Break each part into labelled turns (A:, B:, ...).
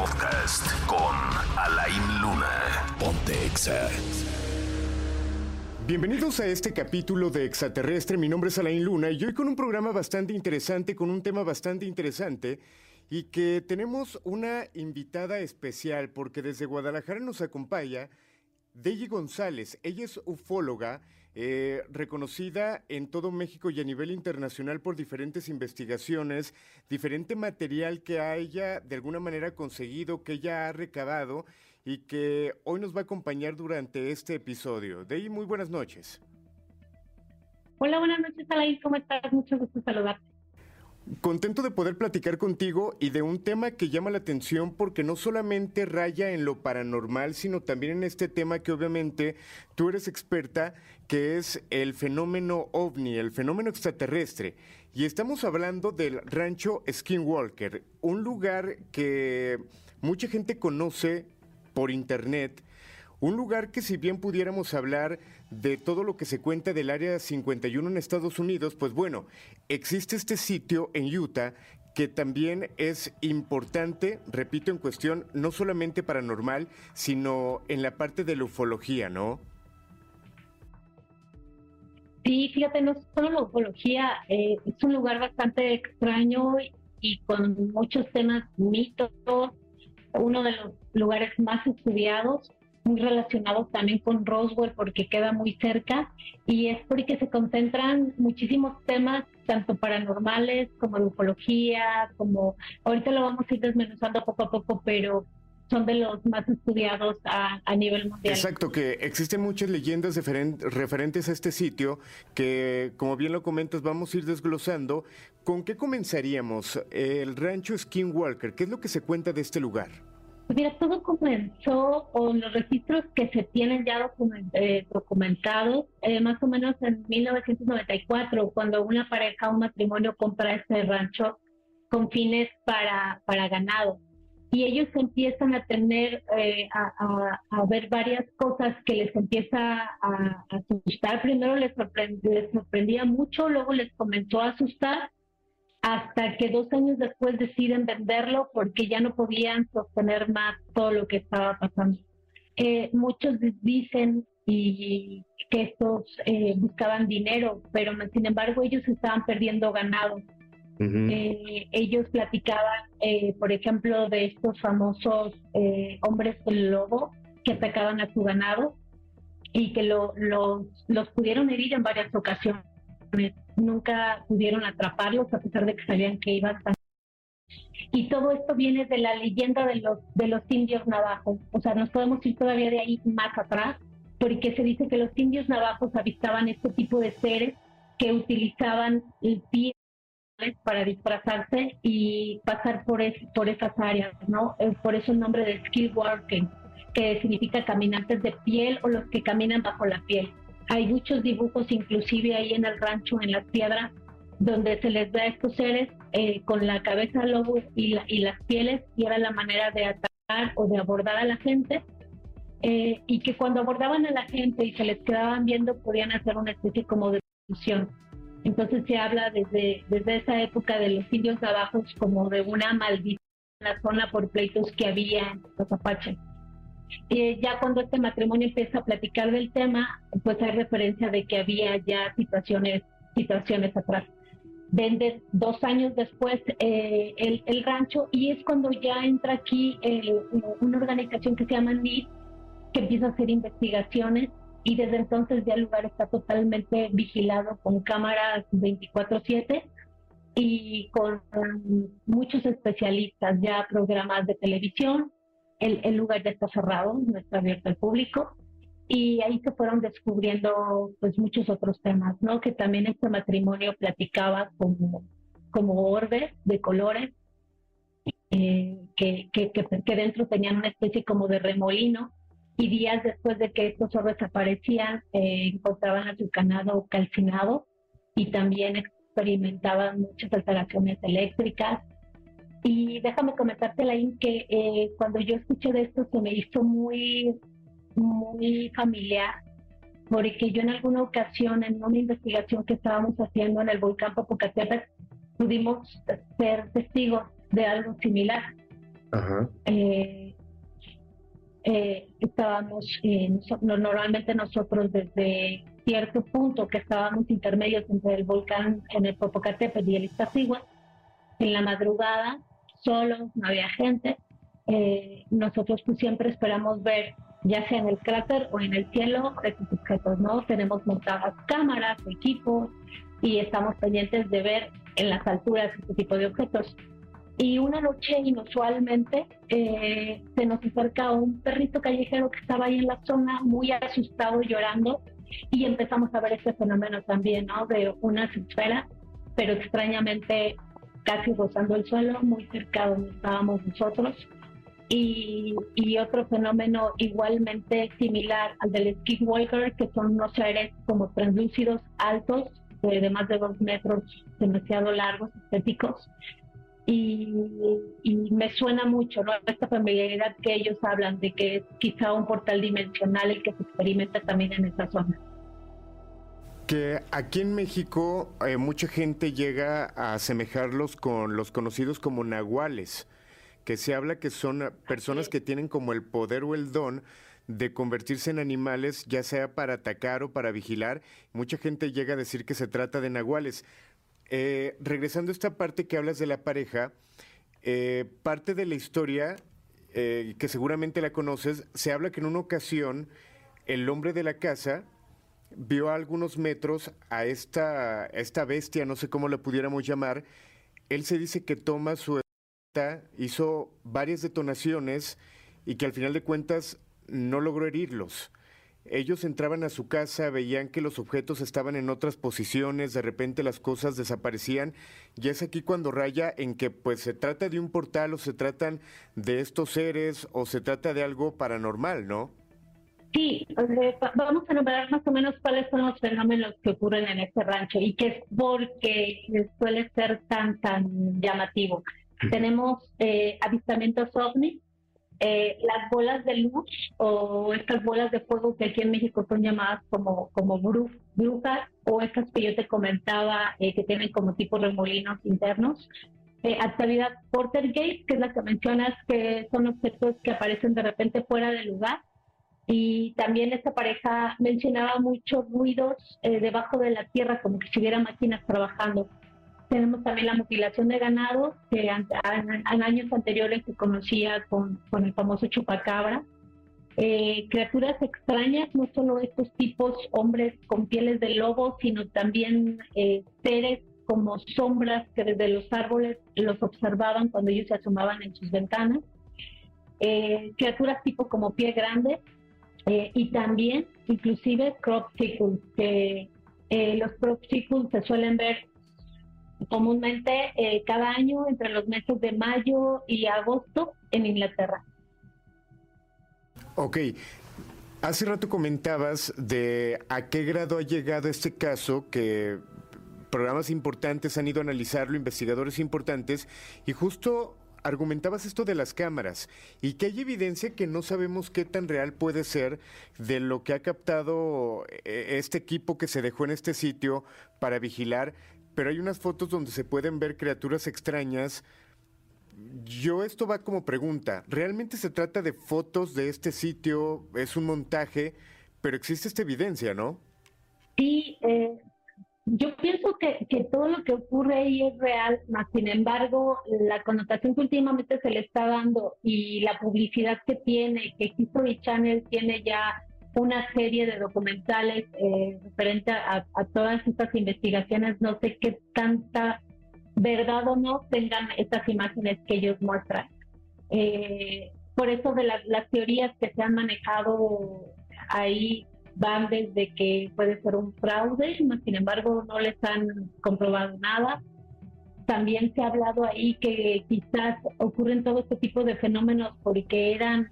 A: Podcast con Alain Luna. Ponte Exa.
B: Bienvenidos a este capítulo de Extraterrestre. Mi nombre es Alain Luna y hoy con un programa bastante interesante, con un tema bastante interesante y que tenemos una invitada especial porque desde Guadalajara nos acompaña Deji González. Ella es ufóloga. Eh, reconocida en todo México y a nivel internacional por diferentes investigaciones, diferente material que ella de alguna manera conseguido, que ella ha recabado y que hoy nos va a acompañar durante este episodio. De ahí, muy buenas noches.
C: Hola, buenas noches, Alain. ¿Cómo estás? Mucho gusto saludarte.
B: Contento de poder platicar contigo y de un tema que llama la atención porque no solamente raya en lo paranormal, sino también en este tema que obviamente tú eres experta, que es el fenómeno ovni, el fenómeno extraterrestre. Y estamos hablando del rancho Skinwalker, un lugar que mucha gente conoce por internet. Un lugar que si bien pudiéramos hablar de todo lo que se cuenta del Área 51 en Estados Unidos, pues bueno, existe este sitio en Utah que también es importante, repito, en cuestión no solamente paranormal, sino en la parte de la ufología, ¿no?
C: Sí, fíjate, no solo la ufología, eh, es un lugar bastante extraño y con muchos temas mitos, uno de los lugares más estudiados, muy relacionados también con Roswell porque queda muy cerca y es porque se concentran muchísimos temas tanto paranormales como de ufología, como ahorita lo vamos a ir desmenuzando poco a poco, pero son de los más estudiados a, a, nivel mundial.
B: Exacto, que existen muchas leyendas referentes a este sitio que, como bien lo comentas, vamos a ir desglosando. ¿Con qué comenzaríamos? El rancho Skinwalker, ¿qué es lo que se cuenta de este lugar?
C: Pues mira, todo comenzó con los registros que se tienen ya eh, documentados, eh, más o menos en 1994, cuando una pareja, un matrimonio compra este rancho con fines para, para ganado. Y ellos empiezan a tener, eh, a, a, ver varias cosas que les empieza a, asustar. Primero les, les sorprendía mucho, luego les comenzó a asustar hasta que dos años después deciden venderlo porque ya no podían sostener más todo lo que estaba pasando. Eh, muchos dicen y que estos eh, buscaban dinero, pero sin embargo ellos estaban perdiendo ganado. Eh, ellos platicaban, por ejemplo, de estos famosos hombres del lobo que atacaban a su ganado y que lo, los pudieron herir en varias ocasiones nunca pudieron atraparlos a pesar de que sabían que iban a y todo esto viene de la leyenda de los de los indios navajos. O sea nos podemos ir todavía de ahí más atrás porque se dice que los indios navajos avistaban este tipo de seres que utilizaban el pie para disfrazarse y pasar por es, por esas áreas no por eso el nombre de skill working que significa caminantes de piel o los que caminan bajo la piel hay muchos dibujos, inclusive ahí en el rancho, en las piedras, donde se les ve a estos seres eh, con la cabeza lobo y, y, las pieles, y era la manera de atacar o de abordar a la gente. Eh, y que cuando abordaban a la gente y se les quedaban viendo, podían hacer una especie como de fusión. Entonces se habla desde, desde esa época de los indios abajo como de una maldición en la zona por pleitos que había en los apaches. Eh, ya cuando este matrimonio empieza a platicar del tema, pues hay referencia de que había ya situaciones, situaciones atrás. Vende dos años después eh, el, el, rancho y es cuando ya entra aquí una organización que se llama NIT, que empieza a hacer investigaciones y desde entonces ya el lugar está totalmente vigilado con cámaras 24/7 y con muchos especialistas, ya programas de televisión, el, lugar ya está cerrado, no está abierto al público y ahí se fueron descubriendo pues muchos otros temas, ¿no? Que también este matrimonio platicaba como, como orbes de colores eh, que, que, que, dentro tenían una especie como de remolino y días después de que estos zorros aparecían eh, encontraban a su ganado calcinado y también experimentaban muchas alteraciones eléctricas. Y déjame comentarte, Lain, que eh, cuando yo escuché de esto se me hizo muy, muy familiar, porque yo en alguna ocasión, en una investigación que estábamos haciendo en el volcán Popocatépetl, pudimos ser testigos de algo similar. Eh, eh, estábamos, normalmente nosotros desde cierto punto que estábamos intermedios entre el volcán en el Popocatépetl y el Iztaccíhuatl, en la madrugada, solo, no había gente, eh, nosotros pues siempre esperamos ver ya sea en el cráter o en el cielo estos objetos, ¿no? Tenemos montadas cámaras, equipos y estamos pendientes de ver en las alturas este tipo de objetos. Y una noche inusualmente eh, se nos acerca un perrito callejero que estaba ahí en la zona, muy asustado, llorando, y empezamos a ver este fenómeno también, ¿no? De una esfera, pero extrañamente casi rozando el suelo, muy cerca donde estábamos nosotros. Y, otro fenómeno igualmente similar al del skinwalker, que son unos seres como translúcidos altos, de más de dos metros, demasiado largos, estéticos, y, me suena mucho ¿no? esta familiaridad que ellos hablan de que es quizá un portal dimensional el que se experimenta también en esta zona.
B: Que aquí en México eh, mucha gente llega a asemejarlos con los conocidos como nahuales, que se habla que son personas que tienen como el poder o el don de convertirse en animales, ya sea para atacar o para vigilar. Mucha gente llega a decir que se trata de nahuales. Eh, regresando a esta parte que hablas de la pareja, eh, parte de la historia, que seguramente la conoces, se habla que en una ocasión el hombre de la casa vio a algunos metros a esta, esta bestia, no sé cómo la pudiéramos llamar. Él se dice que toma su hizo varias detonaciones y que al final de cuentas no logró herirlos. Ellos entraban a su casa, veían que los objetos estaban en otras posiciones, de repente las cosas desaparecían, y es aquí cuando raya en que pues se trata de un portal o se tratan de estos seres o se trata de algo paranormal, ¿no?
C: Sí, vamos a nombrar más o menos cuáles son los fenómenos que ocurren en este rancho y que es porque suele ser tan, tan llamativo. Tenemos eh, avistamientos ovnis, eh, las bolas de luz o estas bolas de fuego que aquí en México son llamadas como, como brujas o estas que yo te comentaba eh, que tienen como tipo remolinos internos. Eh, actividad Portergate, que es la que mencionas, que son objetos que aparecen de repente fuera del lugar. Y también esta pareja mencionaba muchos ruidos debajo de la tierra, como que si hubiera máquinas trabajando. Tenemos también la mutilación de ganado, que en, años anteriores se conocía con, con el famoso chupacabra. Eh, criaturas extrañas, no solo estos tipos hombres con pieles de lobo, sino también eh, seres como sombras que desde los árboles los observaban cuando ellos se asomaban en sus ventanas. Eh, criaturas tipo como pie grande y también inclusive crop circles, que los crop circles se suelen ver comúnmente eh, cada año entre los meses de mayo y agosto en Inglaterra.
B: Ok. Hace rato comentabas de a qué grado ha llegado este caso que programas importantes han ido a analizarlo, investigadores importantes, y justo argumentabas esto de las cámaras y que hay evidencia que no sabemos qué tan real puede ser de lo que ha captado eh, este equipo que se dejó en este sitio para vigilar pero hay unas fotos donde se pueden ver criaturas extrañas. Yo esto va como pregunta, ¿realmente se trata de fotos de este sitio? ¿Es un montaje? Pero existe esta evidencia, ¿no?
C: Sí, eh, yo pienso que, que, todo lo que ocurre ahí es real, más sin embargo, la connotación que últimamente se le está dando y la publicidad que tiene, que History Channel tiene ya una serie de documentales eh, referente a, todas estas investigaciones. No sé qué tanta verdad o no tengan estas imágenes que ellos muestran. Eh, por eso de las, teorías que se han manejado ahí van desde que puede ser un fraude, sin embargo no les han comprobado nada. también se ha hablado ahí que quizás ocurren todo este tipo de fenómenos porque eran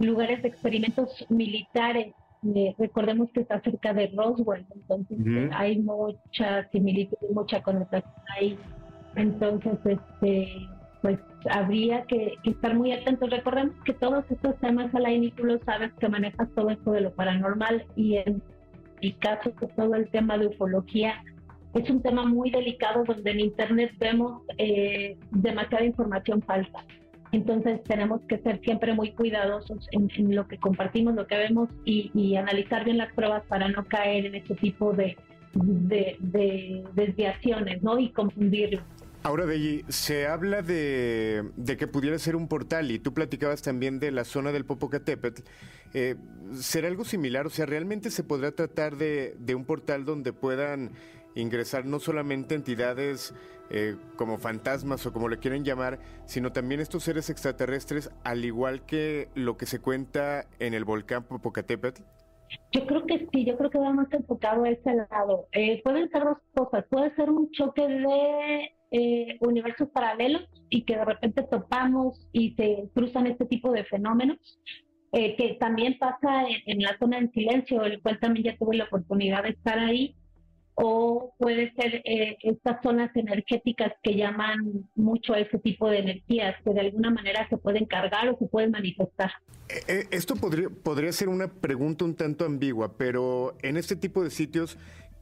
C: lugares de experimentos militares. Eh, recordemos que está cerca de Roswell, entonces hay mucha similitud mucha connotación ahí. Entonces, este, pues habría que, estar muy atentos. Recordemos que todos estos temas, Alain, y tú lo sabes, que manejas todo esto de lo paranormal y en mi caso, todo el tema de ufología es un tema muy delicado donde en Internet vemos eh, demasiada información falsa. Entonces tenemos que ser siempre muy cuidadosos en, lo que compartimos, lo que vemos y, analizar bien las pruebas para no caer en este tipo de, de, desviaciones ¿no? y confundirlo.
B: Ahora, allí se habla de, que pudiera ser un portal y tú platicabas también de la zona del Popocatépetl. Eh, ¿Será algo similar? O sea, ¿realmente se podrá tratar de, de un portal donde puedan ingresar no solamente entidades eh, como fantasmas o como le quieren llamar, sino también estos seres extraterrestres, al igual que lo que se cuenta en el volcán Popocatépetl?
C: Yo creo que sí, yo creo que va más enfocado a ese lado. Eh, pueden ser dos cosas, puede ser un choque de eh, universos paralelos y que de repente topamos y se cruzan este tipo de fenómenos, que también pasa en, en, la zona en silencio, el cual también ya tuve la oportunidad de estar ahí, o puede ser eh, estas zonas energéticas que llaman mucho a ese tipo de energías, que de alguna manera se pueden cargar o se pueden manifestar.
B: Eh, eh, esto podría, podría ser una pregunta un tanto ambigua, pero en este tipo de sitios,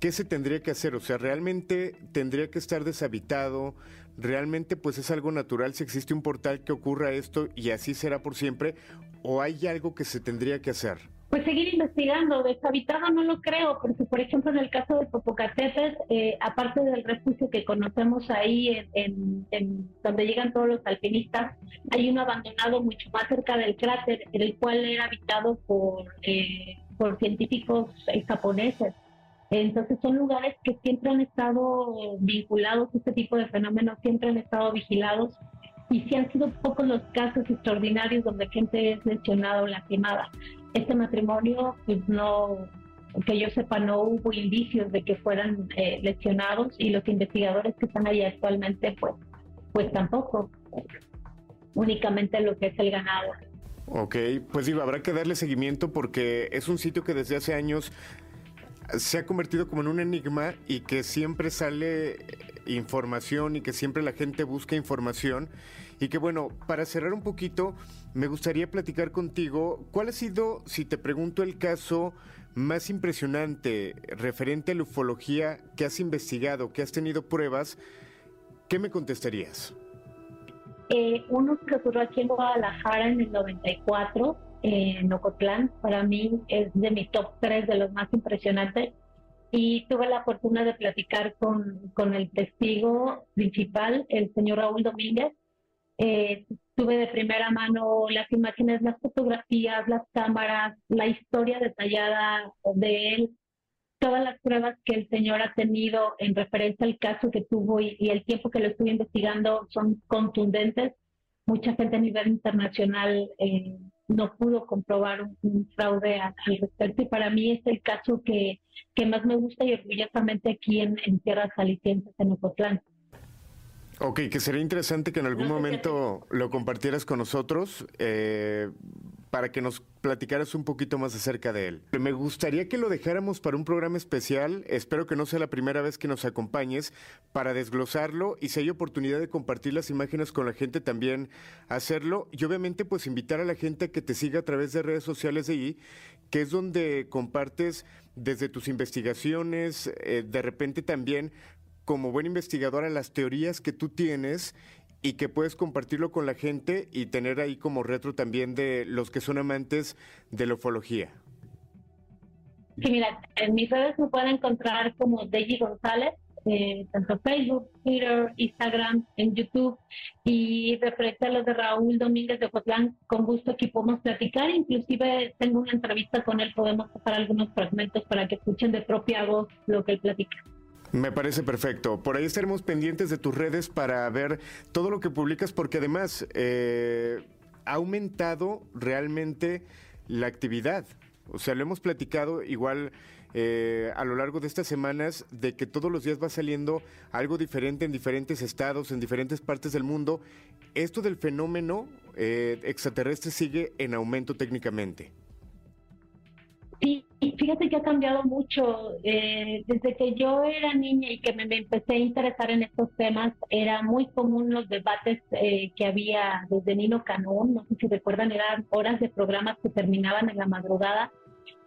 B: ¿qué se tendría que hacer? O sea, ¿realmente tendría que estar deshabitado? ¿Realmente pues es algo natural si existe un portal que ocurra esto y así será por siempre? ¿O hay algo que se tendría que hacer?
C: Pues seguir investigando, deshabitado no lo creo, porque por ejemplo en el caso de Popocatépetl, eh, aparte del refugio que conocemos ahí en, donde llegan todos los alpinistas, hay uno abandonado mucho más cerca del cráter, el cual era habitado por, eh, por científicos eh, japoneses. Entonces son lugares que siempre han estado vinculados a este tipo de fenómenos, siempre han estado vigilados y sí han sido pocos los casos extraordinarios donde gente es lesionada o lastimada este matrimonio, pues no, que yo sepa, no hubo indicios de que fueran eh, lesionados y los investigadores que están ahí actualmente, pues, pues tampoco. Únicamente lo que es el ganado.
B: Ok, pues digo, habrá que darle seguimiento porque es un sitio que desde hace años se ha convertido como en un enigma y que siempre sale información y que siempre la gente busca información. Y que bueno, para cerrar un poquito, me gustaría platicar contigo, ¿cuál ha sido, si te pregunto el caso más impresionante referente a la ufología que has investigado, que has tenido pruebas? ¿Qué me contestarías?
C: Eh, uno que ocurrió aquí en Guadalajara en el 94, en Ocotlán, para mí es de mi top 3 de los más impresionantes y tuve la fortuna de platicar con, con el testigo principal, el señor Raúl Domínguez. Eh, tuve de primera mano las imágenes, las fotografías, las cámaras, la historia detallada de él, todas las pruebas que el señor ha tenido en referencia al caso que tuvo y, el tiempo que lo estuve investigando son contundentes. Mucha gente a nivel internacional eh, no pudo comprobar un, fraude al respecto y para mí es el caso que, que más me gusta y orgullosamente aquí en, en Tierras Jaliscienses, en Ocotlán.
B: Ok, que sería interesante que en algún momento lo compartieras con nosotros eh, para que nos platicaras un poquito más acerca de él. Me gustaría que lo dejáramos para un programa especial, espero que no sea la primera vez que nos acompañes, para desglosarlo y si hay oportunidad de compartir las imágenes con la gente también hacerlo y obviamente pues invitar a la gente a que te siga a través de redes sociales de allí, que es donde compartes desde tus investigaciones, eh, de repente también como buen investigador a las teorías que tú tienes y que puedes compartirlo con la gente y tener ahí como retro también de los que son amantes de la ufología.
C: Sí, mira, en mis redes me pueden encontrar como Deji González, eh, tanto Facebook, Twitter, Instagram, en YouTube. Y referente a los de Raúl Domínguez de Ocotlán, con gusto aquí podemos platicar. Inclusive tengo una entrevista con él, podemos pasar algunos fragmentos para que escuchen de propia voz lo que él platica.
B: Me parece perfecto. Por ahí estaremos pendientes de tus redes para ver todo lo que publicas, porque además eh, ha aumentado realmente la actividad O sea, lo hemos platicado igual eh, a lo largo de estas semanas de que todos los días va saliendo algo diferente en diferentes estados, en diferentes partes del mundo. Esto del fenómeno eh, extraterrestre sigue en aumento técnicamente.
C: Sí, fíjate que ha cambiado mucho. Eh, desde que yo era niña y que me, empecé a interesar en estos temas, era muy común los debates eh, que había desde Nino Canón, no sé si recuerdan, eran horas de programas que terminaban en la madrugada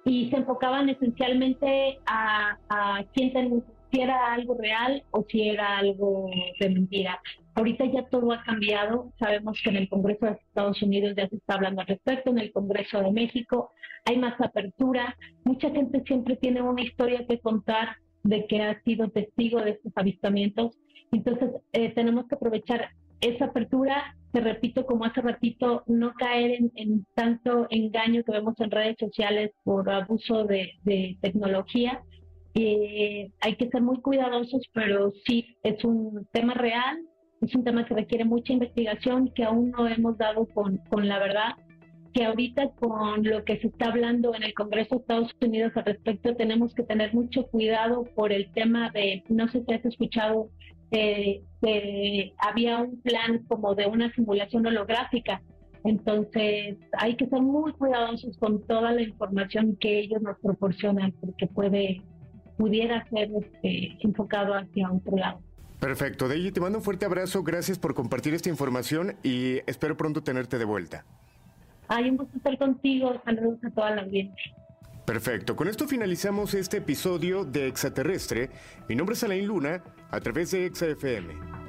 C: y se enfocaban esencialmente a, a quién si era algo real o si era algo de mentira. Ahorita ya todo ha cambiado. Sabemos que en el Congreso de Estados Unidos ya se está hablando al respecto, en el Congreso de México hay más apertura. Mucha gente siempre tiene una historia que contar de que ha sido testigo de estos avistamientos. Entonces, eh, tenemos que aprovechar esa apertura, te repito, como hace ratito, no caer en, tanto engaño que vemos en redes sociales por abuso de, de tecnología eh, hay que ser muy cuidadosos, pero sí, es un tema real, es un tema que requiere mucha investigación, que aún no hemos dado con, con la verdad, que ahorita con lo que se está hablando en el Congreso de Estados Unidos al respecto, tenemos que tener mucho cuidado por el tema de, no sé si has escuchado, eh, que había un plan como de una simulación holográfica. Entonces hay que ser muy cuidadosos con toda la información que ellos nos proporcionan, porque puede pudiera ser este, enfocado hacia otro lado.
B: Perfecto, Deji, te mando un fuerte abrazo, gracias por compartir esta información y espero pronto tenerte de vuelta.
C: Hay un gusto estar contigo, saludos a toda la audiencia.
B: Perfecto, con esto finalizamos este episodio de Extraterrestre. Mi nombre es Alain Luna, a través de ExaFM.